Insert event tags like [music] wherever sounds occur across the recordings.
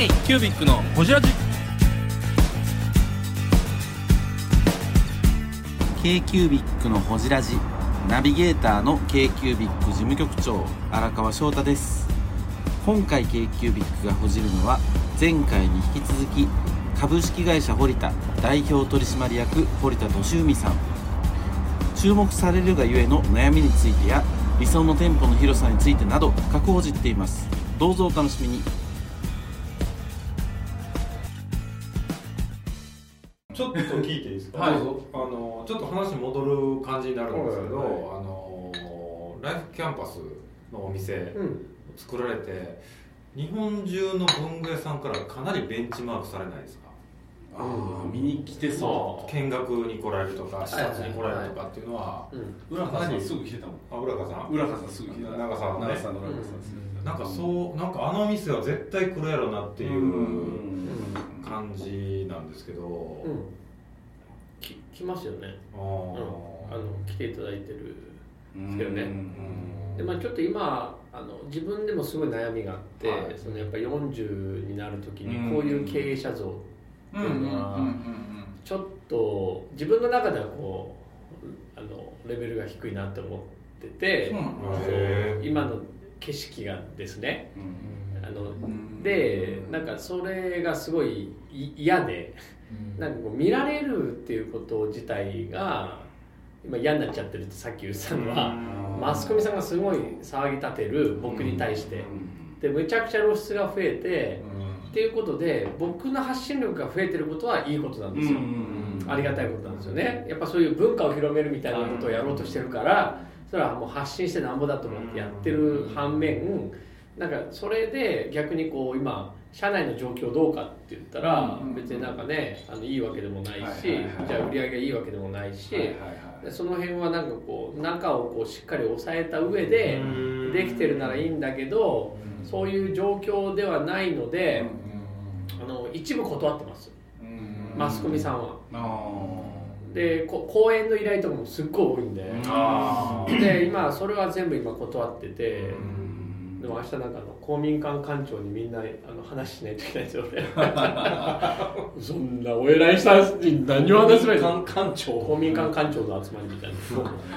K キュービックのホジラジ。k キュービックのほじラジ。ナビゲーターの k キュービック事務局長荒川翔太です。今回 k キュービックがほじるのは前回に引き続き株式会社堀田代表取締役堀田俊文さん。注目されるがゆえの悩みについてや理想の店舗の広さについてなど深く報じっています。どうぞお楽しみに。ちょっと聞いていいですか、はい。あのちょっと話戻る感じになるんですけど、はい。はいあのライフキャンパスのお店うん。作られて、日本中の文具屋さんからかなりベンチマークされないですか？見に来てそ見学に来られるとか視察に来られるとかっていうのは、浦川さん。すぐ来てたもん。あ浦川さん。浦川さんすぐ来てた。長さんですなんかそうなんかあの店は絶対来るやろなっていう感じなんですけど、うん。き来ますよね。あの来ていただいてるうんだよね。うん。でまあちょっと今あの自分でもすごい悩みがあって、はい。そのやっぱ40になる時うん。にこういう経営者像っていうのは、ちょっと自分の中ではこうあのレベルが低いなって思ってて今の景色がですねうんあのでなんかそれがすごい嫌でなんかこう見られるっていうこと自体が今嫌になっちゃってるってさっき言ってたのはマスコミさんがすごい騒ぎ立てる僕に対してでむちゃくちゃ露出が増えてっていうことで僕の発信力が増えてることはいいことなんですよ。ありがたいことなんですよね。やっぱそういう文化を広めるみたいなことをやろうとしてるからそれはもう発信してなんぼだと思ってやってる反面なんかそれで逆にこう今社内の状況どうかって言ったら別になんかねあのいいわけでもないしじゃあ売り上げがいいわけでもないしでその辺はなんかこう中をこうしっかり抑えた上でできてるならいいんだけどそういう状況ではないのであの一部断ってます。マスコミさんは。でこ講演の依頼とかもすっごい多いんで。あで今それは全部今断っててでも明日なんかあの公民館館長にみんなあの話しないといけないんですよ俺。[laughs] そんなお偉い人に何を話せばい館長。公民館館長の集まりみたいな。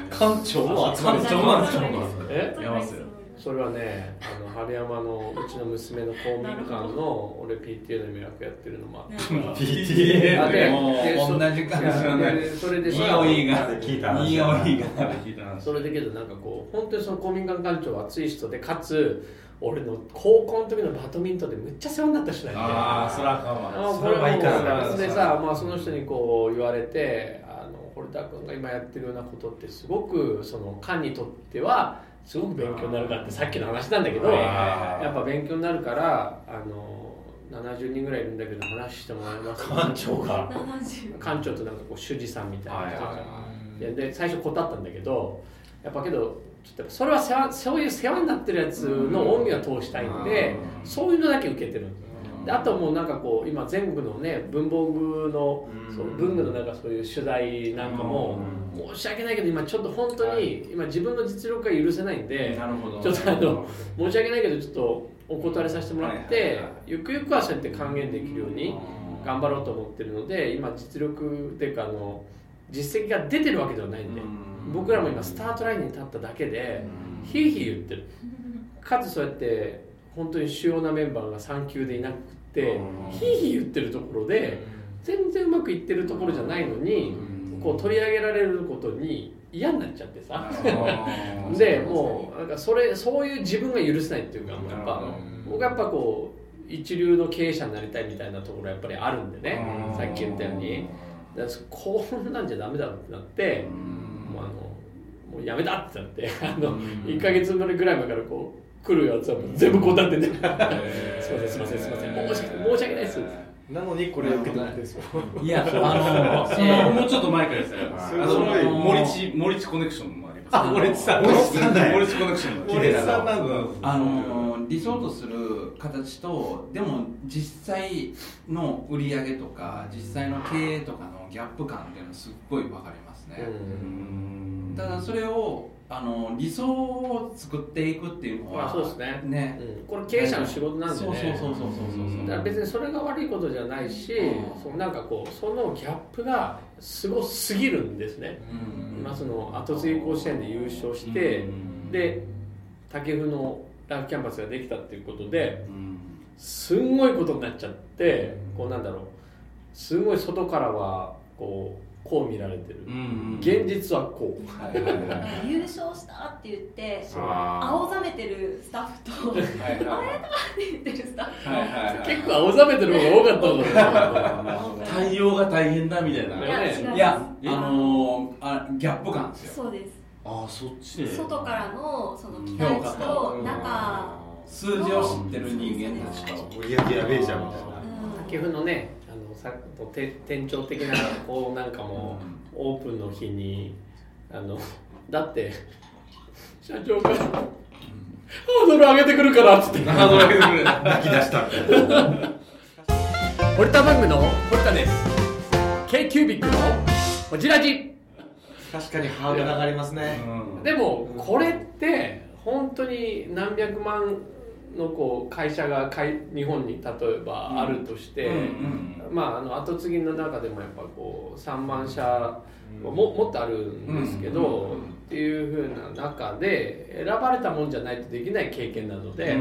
館長も集まる。館長なんですよえ？やばせよそれはねあの春山のうちの娘の公民館の俺 PTA の予約やってるのもあってさ PTA あでも同じ感じのね。でそれでいいさおいいが聞いた話いいおいが。聞いた話それだけどなんかこう本当にその公民館館長は熱い人でかつ俺の高校の時のバドミントンでむっちゃ世話になった人なんでああそらあかんわあのそれはいいから。でさ、まあ、その人にこう言われてあの堀田君が今やってるようなことってすごくその官にとってはすごく勉強になるかってさっきの話なんだけどやっぱ勉強になるからあの70人ぐらいいるんだけど話してもらいます館長が。館長となんかこう主事さんみたいな。人がはいはい。いやで最初断ったんだけどやっぱけどちょっとそれは世話そういう世話になってるやつの恩義は通したいんでそういうのだけ受けてる。んですであともうなんかこう今全国のね文房具のうん。そう文具のなんかそういう取材なんかも申し訳ないけど今ちょっと本当に今自分の実力が許せないんでちょっとあの申し訳ないけどちょっとお断りさせてもらってはいゆくゆくはそうやって還元できるように頑張ろうと思ってるので今実力っていうかあの実績が出てるわけではないんで僕らも今スタートラインに立っただけでヒーヒー言ってる。かつそうやって本当に主要なメンバーが産休でいなくてヒーヒー言ってるところで全然うまくいってるところじゃないのにこう取り上げられることに嫌になっちゃってさ。[laughs] でもうなんかそれそういう自分が許せないっていうかやっぱ僕はやっぱこう一流の経営者になりたいみたいなところやっぱりあるんでねさっき言ったように。こんなんじゃダメだってなってもうあのもうやめたってなってあの1か月ぐらい前からこう来るやつはもう全部断ってねすいませんすいませんすいません。申し訳申し訳ないです。なのにこれ受けてもらってるんですよいやあのそのもうちょっと前からですね。あの森地森地コネクションもあります。あ森地さん。森地さんだ森地コネクションも森地さんなん。だあの理想とする形とでも実際の売り上げとか実際の経営とかのギャップ感っていうのはすっごい分かりますね、ただそれをああの理想を作っていくっていうのは、まあそうですね。ね。うん。これ経営者の仕事なんでね。そうそうそうそうそうそうだから別にそれが悪いことじゃないし、うん。そのなんかこうそのギャップがすごすぎるんですね、うん。今その後継ぎ甲子園で優勝して、で竹生のライフキャンパスができたっていうことでうん。すんごいことになっちゃってこうなんだろう。すごい外からはこうこう見られてる、うん現実はこう。はいはいはい。優勝したって言ってあ青ざめてるスタッフとってはい。はい言ってるスタッフはいはいはい結構青ざめてる方が多かったと思う対応が大変だみたいな。いや違いやあのー、あギャップ感ですよ。そうです。ああそっちで外からのその期待値と中数字を知ってる人間たちと。売り上げやべえじゃんみたいな。竹生のねさて店長的な [laughs] こうなんかもうオープンの日にあの [laughs] だって社長がハードル上げてくるからっつって。ハードル上げてくれ泣き出したみたいな。堀田文具の堀田です。K キュービックのこちらじ確かにハードル上がりますね。でもこれって本当に何百万のこう会社がかい日本に例えばあるとして、うんまあ、あの後継ぎの中でもやっぱこう3万社ももっとあるんですけど、うんっていうふうな中で選ばれたもんじゃないとできない経験なので、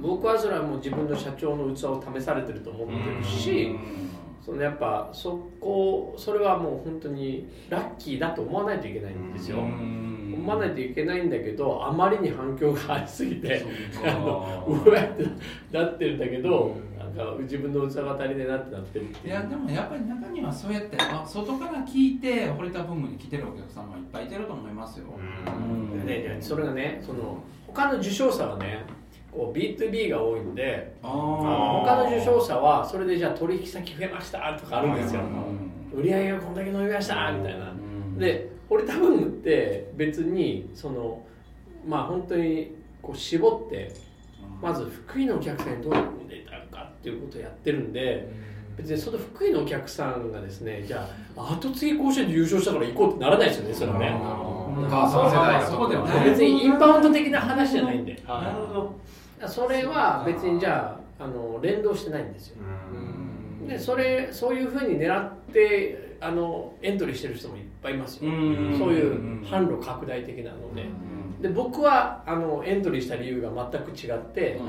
僕はそれはもう自分の社長の器を試されてると思ってるし、そのやっぱそこそれはもう本当にラッキーだと思わないといけないんですよ。思わないといけないんだけどあまりに反響がありすぎてあのうわ [laughs] ってなってるんだけど、なんか自分の器が足りねえなってなってるっていやでもやっぱり中にはそうやってあ外から聞いて堀田文具に来てるお客さんもいっぱいいてると思いますよ、うん。でねそれがねその他の受賞者はねこう B2B が多いんでああの他の受賞者はそれでじゃあ取引先増えましたとかあるんですよ。売り上げがこんだけ伸びましたみたいな。で堀田文具って別にそのまあ本当にこう絞ってまず福井のお客さんにどういうでいただくかっていうことをやってるんで別にその福井のお客さんがですねじゃあ後継ぎ甲子園で優勝したから行こうってならないですよねそれはね。そこではね。別にインバウンド的な話じゃないんで。なるほどそれは別にじゃああの連動してないんですよでそれそういうふうに狙ってあのエントリーしてる人もいっぱいいますよ。うん。そういう販路拡大的なので。で僕はあのエントリーした理由が全く違って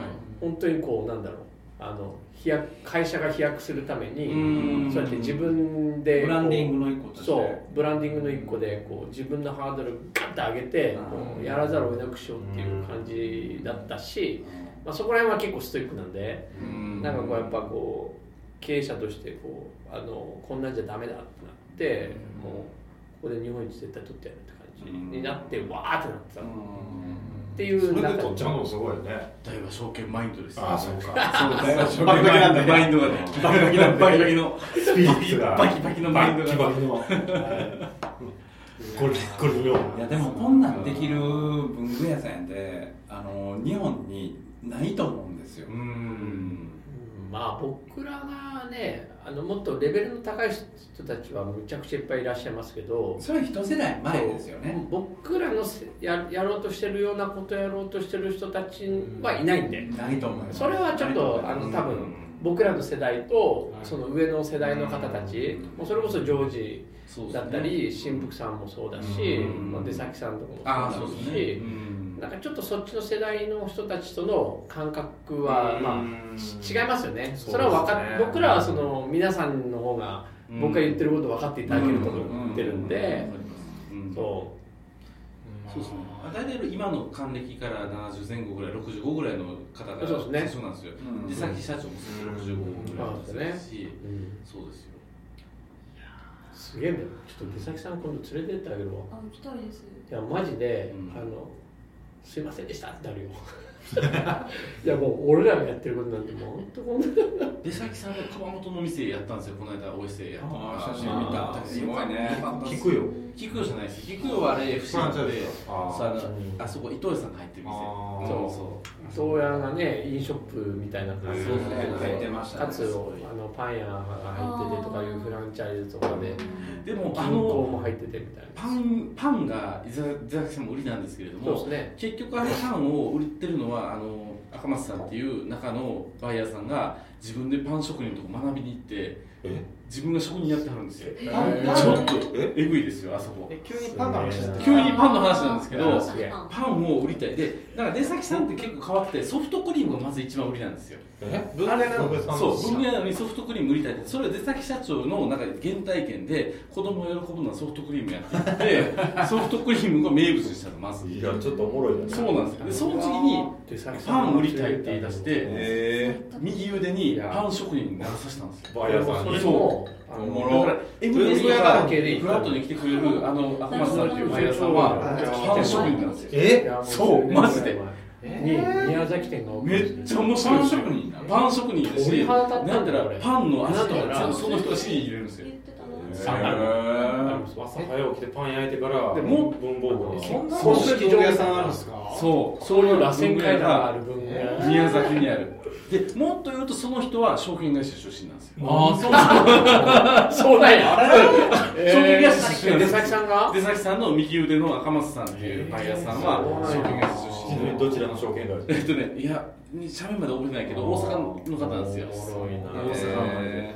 本当にこうなんだろう。あの飛躍会社が飛躍するためにそうやって自分でブランディンググの一個として。そうブランディングの一個でこう自分のハードルガッと上げてこうやらざるを得なくしようっていう感じだったし、まあ、そこら辺は結構ストイックなんでなんかこうやっぱこう経営者としてこうあのこんなんじゃダメだってなってもうここで日本一絶対取ってやるって感じになってわーってなってたっていそうれで中取っちゃうのもすごいよね。大和証券マインドですああそうか。バキバキなんだマインドがね。バキバキのバキバキのスピリッツが。バキバキのマインドがバキバキの。これこれよいやでもこんなんできる文具屋さんやってあの日本にないと思うんですよ、うんまあ僕らがねあのもっとレベルの高い人たちはむちゃくちゃいっぱいいらっしゃいますけどそれは一世代前ですよね。僕らのせややろうとしてるようなことやろうとしてる人たちはいないんで。ないと思います。それはちょっとあの多分僕らの世代とその上の世代の方たちもうそれこそジョージだったり新福さんもそうだしう出先さんとあかもそうだしうんなんかちょっとそっちの世代の人たちとの感覚はまあち違いますよね。それは分かっ僕らはその皆さんの方が僕が言ってること分かっていただけると思ってるんで。うん。そそうですね大体今の還暦から70前後ぐらい65ぐらいの方がそうですねそうなん。ですようん。出先社長も65ぐらいですしう、うん。そうですよすげえねちょっと出先さん。今度連れてってあげるわあ行きたいですいやマジで、うん。あのすいませんでしたってなるよいやもう俺らがやってることなんてもう本当こんな。出先さんが熊本の店やったんですよこの間お伊勢やったのが。あー写真見た。すごいね。聞くよ菊代じゃないです。菊代はあれ FC なんでフランチャイズで。あーそうあのあそこ伊藤さんが入ってる店。そうそう東屋がね飲ショップみたいな感じでそうそう入ってましたねかつあのパン屋が入っててとかいうフランチャイズとかででもあ銀行のも入っててみたいな。パンパンが伊沢さんも売りなんですけれどもね。結局あれパンを売ってるのはあの赤松さんっていう中のバイヤーさんが自分でパン職人のとこ学びに行ってえ？自分が職人やってはるんですよ。え？ちょっとえ？ぐいですよあそこ。え急にパンの話急にパンの話なんですけどパンを売りたい。でなんか出先さんって結構変わってソフトクリームがまず一番売りなんですよ。え？あれなの？そう文具屋なのにソフトクリーム売りたいって。それ出先社長のなんか原体験で子供を喜ぶのはソフトクリームやってて [laughs] ソフトクリームが名物にしたのまず。いやちょっとおもろいねそうなんですよ。でその次にでさパン売りたいって言い出してえ右腕にパン職人にならさせたんですよ。バイヤーさんそにれもあのおもろ。だからがフラットに来てくれるあの赤松さんっていうバイヤーさんはパン職人なんですよ。え？そう？マジで？に宮崎店がめっちゃ面白いパン職人パン職人だしなんたら俺パンの味とかその人が入れるんですよ。朝早起きてパン焼いてからでも文房具にそんな屋さんあるんですか？そう。そういう螺旋階段がある文具屋宮崎にある。でもっと言うとその人は証券会社出身なんですよ。ああそうなんそうなんや。証券会社出身出崎さんが？出崎さんの右腕の赤松さんっていうバイヤーさんは証券会社出身で。どちらの証券会社？えっとねいや社名まで覚えてないけど大阪の方なんですよ。大阪生まれ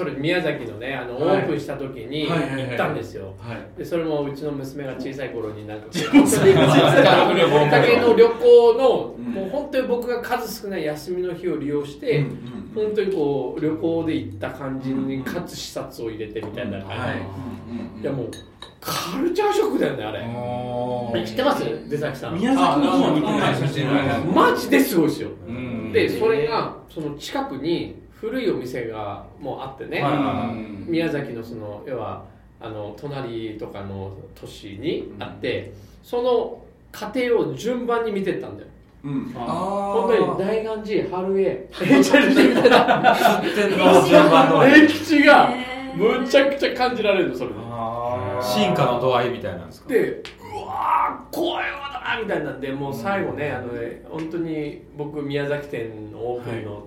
それ宮崎のねあのオはい。ープンした時に行ったんですよ。はい。でそれもうちの娘が小さい頃になんか [laughs] 小さい頃だけの旅行の、うんもう本当に僕が数少ない休みの日を利用して、本当にこう旅行で行った感じにかつ視察を入れてみたいな感じ、はい。い、やもうカルチャーショックだよねあれ。え知ってます？出崎さん。宮崎の方は見てない。マジですごいですようんでそれがその近くに古いお店がもうあってね、はい宮崎のその要はあの隣とかの都市にあって、その過程を順番に見てったんだよ。うん。あ本当に大願寺春江。HLG みたいな歴歴史がむちゃくちゃ感じられるのそれで。進化の度合いみたいなんですか？でうわーこういうことだみたいなんでもう最後ねあのね本当に僕宮崎店のオープンの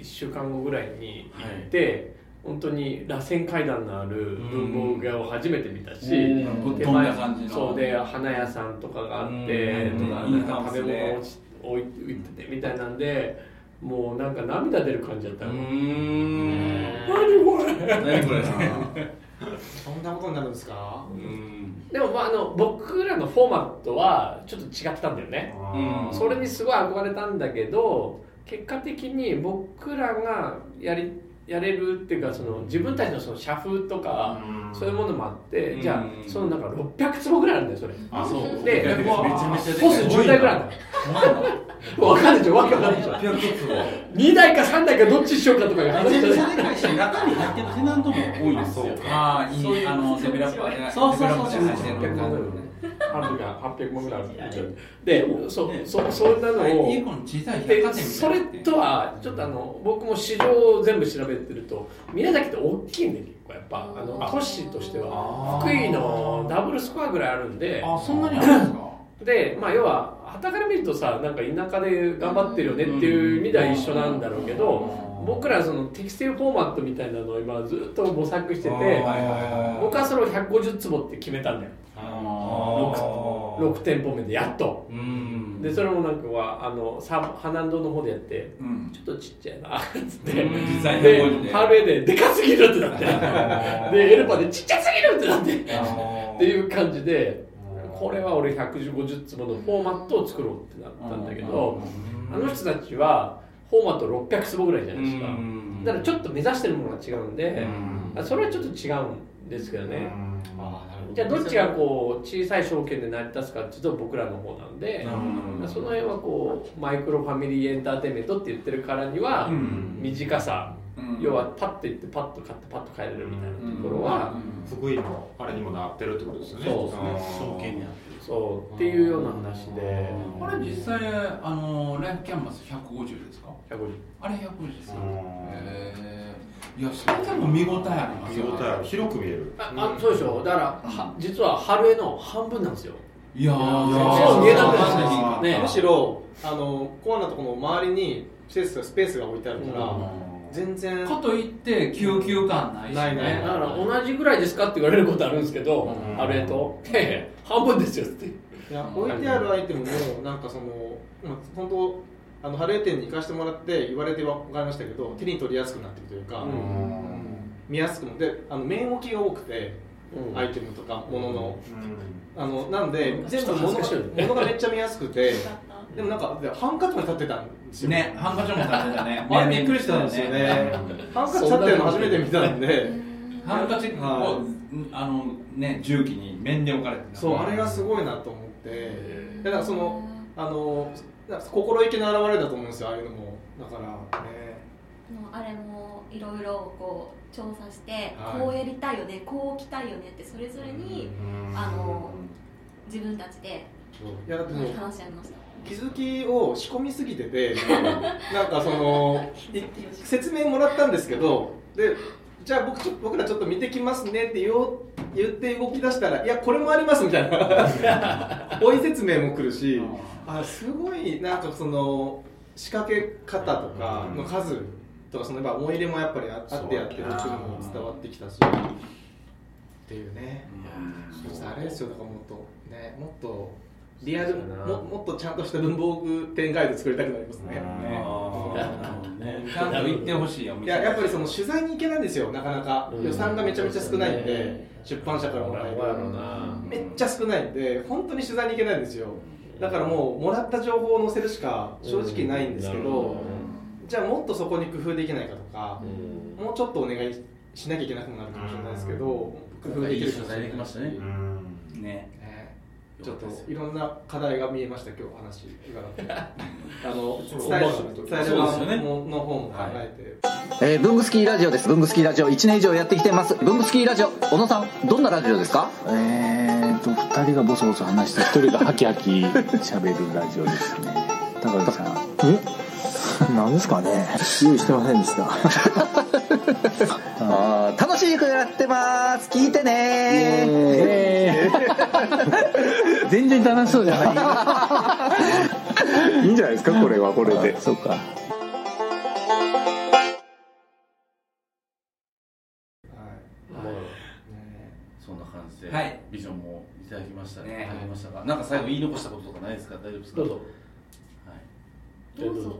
1週間後ぐらいに行って、本当に螺旋階段のある文房具屋を初めて見たし、うん。ぶっ飛んだ感じの？そうで花屋さんとかがあってうん。とかうんなんか食べ物落ち置い置いててみたいなんでもうなんか涙出る感じだったよ、ん。[laughs] 何これ？何これ？そんなことになるんですか？うん。でもまああの僕らのフォーマットはちょっと違ってたんだよね。うんそれにすごい憧れたんだけど結果的に僕らがやりやれるっていうかその自分たちのその社風とかそういうものもあってじゃあうんそのなんか600坪ぐらいあるんだよそれ。あそう。でめちゃめちゃでポス10台ぐらいあるんだよわかんないでしょわけわかんないでしょ。2台か3台かどっちにしようかとかいう話めちゃめちじゃない。中に入ってるテナントも多いんですよああいいあの。デベロッパーでそう。そうそうデベロッパーで入ってる感じハンドが800万ぐらいあるでそそそんな。のをそれとはちょっとあの僕も市場を全部調べてると宮崎って大きいんで結構やっぱ。あの都市としては。福井のダブルスコアぐらいあるんで。あそんなにあるんですか？でまあ要は傍から見るとさなんか田舎で頑張ってるよねっていう意味では一緒なんだろうけど僕らそのテキスティルフォーマットみたいなのを今ずっと模索してて僕はそれを150坪って決めたんだよ。あ6店舗目でやっと。うん。でそれもなんかはあのサーハナンドの方でやってうん。ちょっとちっちゃいなっつって。実際のでハーレーででかすぎるってなって。[laughs] でエルパでちっちゃすぎるってなって。っていう感じでこれは俺150坪のフォーマットを作ろうってなったんだけどあの人たちはフォーマット600坪ぐらいじゃないですか。だからちょっと目指してるものが違うんであそれはちょっと違うんですけどね。じゃあどっちがこう小さい証券で成り立つかっていうと僕らの方なんでその辺はこうマイクロファミリーエンターテインメントって言ってるからにはうん。短さうん要はパッと行ってパッと買ってパッと帰れるみたいなところは福井のあれにもなってるってことですよねそうですね証券にあってるそうっていうような話でこれ実際あのライフキャンバス150ですか150あれ150ですへえいやそれでも見応えありますよ見応えある広く見えるああそうでしょだからは実は春江の半分なん。ですよいやそう見えなくなるん。ですねむしろあのコアなところの周りにスペースがスペースが置いてあるから、全然。かといって救急感ないしね。ないないだから同じぐらいですかって言われることあるんですけどうん。春江と「いやいや半分ですよ」って。いや置いてあるアイテムもなんかそのまあ本当あのハレー店に行かせてもらって言われて分かりましたけど手に取りやすくなってるというか、うん。見やすくもであの面置きが多くて、うん。アイテムとか物の、うん。あのなんで全部物がめっちゃ見やすくてでもなんかでハンカチまで立ってたんですよ。ねハンカチも立ってたね。[laughs] あれびっくりしたんですよね。ハンカチ立ってるの初めて見たんで。ハンカチをはあのね重機に面で置かれてた。そうあれがすごいなと思って。だからそのあのなんか心意気の表れだと思うんですよああいうのも。だからね。もうあれもいろいろこう調査して、はい。こうやりたいよねこう着たいよねってそれぞれにあの自分たちでいやだってもう気づきを仕込みすぎてて [laughs] なんかそのい説明もらったんですけどでじゃあ僕ちょ僕らちょっと見てきますねって言言って動き出したらいやこれもありますみたいな。[laughs] 追い説明も来るしあすごいなんかその仕掛け方とかの数とかそのやっぱ思い入れもやっぱりああってやってるっていうのも伝わってきたしっていうね。ちょっとあれですよだからもっとねもっとリアルももっとちゃんとした文房具店ガイド作りたくなりますね。ね。ちゃんと言ってほしいよいややっぱりその取材に行けないんですよなかなか。うん。予算がめちゃめちゃ少ないんで出版社からもらえるめっちゃ少ないんで本当に取材に行けないんですよ。だからもうもらった情報を載せるしか正直ないんですけどじゃあもっとそこに工夫できないかとかうん。もうちょっとお願いしなきゃいけなくなるかもしれないですけど工夫できるかもしれない。材できましたね。ねねちょっといろんな課題が見えました今日話伺って [laughs] あの伝える伝えるそうですよね側の方も考えて、えー、ブングスキーラジオです。ブングスキーラジオ1年以上やってきてます。ブングスキーラジオ、小野さん、どんなラジオですか？えーと、二人がボソボソ話して、一人がハキハキ喋るラジオですね。高木さん。え？[laughs] 何ですかね用意してませんでした。[laughs] あー楽しくやってます。聞いてねえー [laughs] 全然楽しそうじゃない。いいんじゃないですかこれはこれで。そうか。そんな感じで、はい。ビジョンもいただきましたね。ね。いただきましたがなんか最後言い残したこととかないですか？大丈夫ですか？どうぞはい。どうぞ。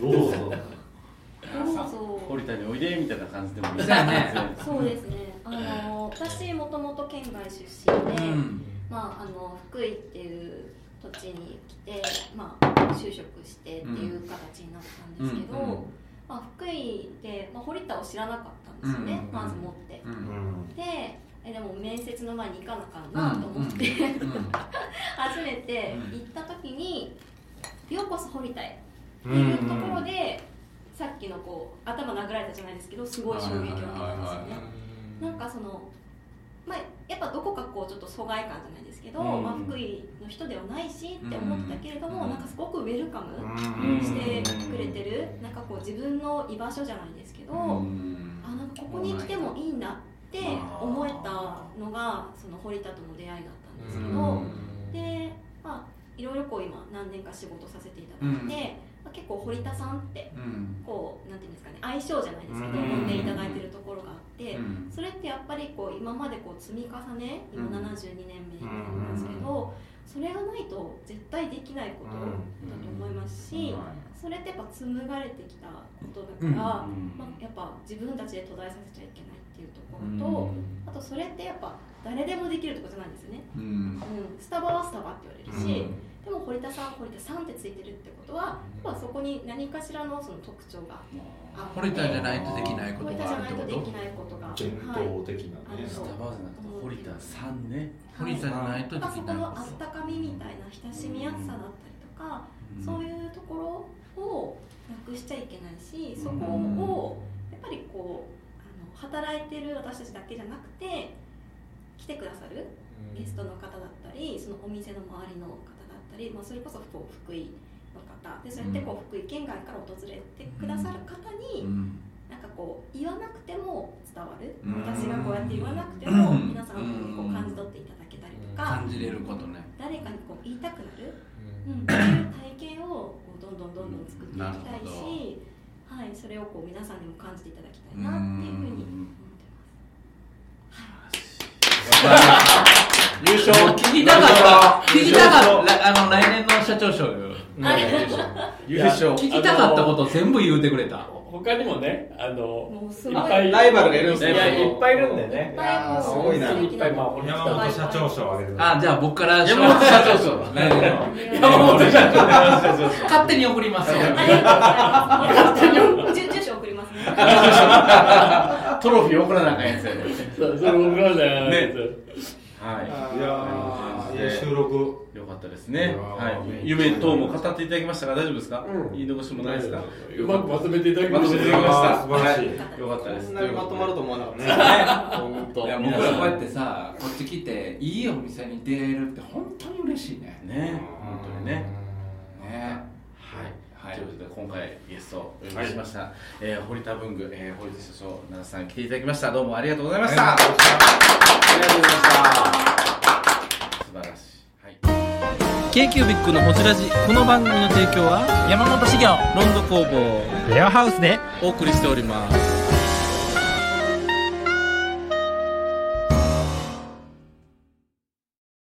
どうぞ。どうぞ。堀田においでみたいな感じでもいいですそうやね。そうですね。あの私もともと県外出身で、うん。まあ、あの福井っていう土地に来て、まあ、就職してっていう形になったんですけど、うんうん。まあ、福井で、まあ、堀田を知らなかったんですよね、まず持って、うんでえでも面接の前に行かなあかんなと思って、[laughs] 初めて行った時に「ようこそ堀田へ」っていうところで、さっきのこう頭殴られたじゃないですけどすごい衝撃を受けたんですよね。なんかそのまあ、やっぱどこかこうちょっと疎外感じゃないですけど、うん。まあ、福井の人ではないしって思ってたけれども、うん。なんかすごくウェルカムうん。してくれてる、なんかこう自分の居場所じゃないですけど、うん。あなんかここに来てもいいんだって思えたのがその堀田との出会いだったんですけど、でまあいろいろこう今何年か仕事させていただいて、結構堀田さんってうん。こうなんていうんですかね相性じゃないですけど、うん。呼んでいただいてるところがあって、うん。それってやっぱりこう今までこう積み重ね今うん。72年目になりますけど、それがないと絶対できないことだと思いますし、それってやっぱ紡がれてきたことだから、まあ、やっぱ自分たちで途絶えさせちゃいけないっていうところと、あとそれってやっぱ誰でもできるところじゃないんですよね、うん。スタバはスタバって言われるし、でも堀田さん堀田さんってついてるってことは、まあ、そこに何かしらのその特徴があ堀田じゃないとできないこと堀田じゃないとできないことが。伝統的なね、スタバじゃなくて堀田さんね。堀田じゃないとできないそこのあったかみみたいな親しみやすさだったりとか、そういうところをなくしちゃいけないしそこをやっぱりこうあの働いてる私たちだけじゃなくて来てくださるゲストの方だったりそのお店の周りの方だったり、まあ、それこそこう福井の方。でそうやってこう福井県外から訪れてくださる方に、なんかこう言わなくても伝わる、私がこうやって言わなくても、皆さんにこう感じ取っていただけたりとか、感じれることね。誰かにこう言いたくなる、うん。そういう体験をこうどんどんどんどん作っていきたいし、はい、それをこう皆さんにも感じていただきたいなっていうふうに思って優勝聞きたかった聞きたかったあの来年の社長賞よ優勝聞きたかったこと全部言うてくれた他にもね、あの、いっぱいライバルがいるんですね。いや、いっぱいいるんでね。すごいな。いっぱい、まあ、山本社長賞あげる。あ、じゃあ僕から山本社長賞。来年の。山本社長 [laughs] 勝手に送りますよ。勝手に住所送りますね。[laughs] トロフィー送らなあかんやつやね。それ送らなあかんやはい。いや収録よかったですね。はい。夢等も語っていただきましたが大丈夫ですか？言い残しもないですか？うまくまとめていただきました。まとめていただきました。素晴らしい。よかったです。こんなにまとまると思わなかったね。本当。いや僕らこうやってさ、こっち来ていいお店に出れるって本当に嬉しいね。ね、本当にね。ね。はい。ということで今回ゲストをお呼びしました、えー、堀田文具、えー、堀田社長奈良さん来ていただきました。どうもありがとうございました。ありがとうございました。素晴らしい。k q b i c のホジラジ。この番組の提供は山本修行ロンド工房。レアハウスで。お送りしております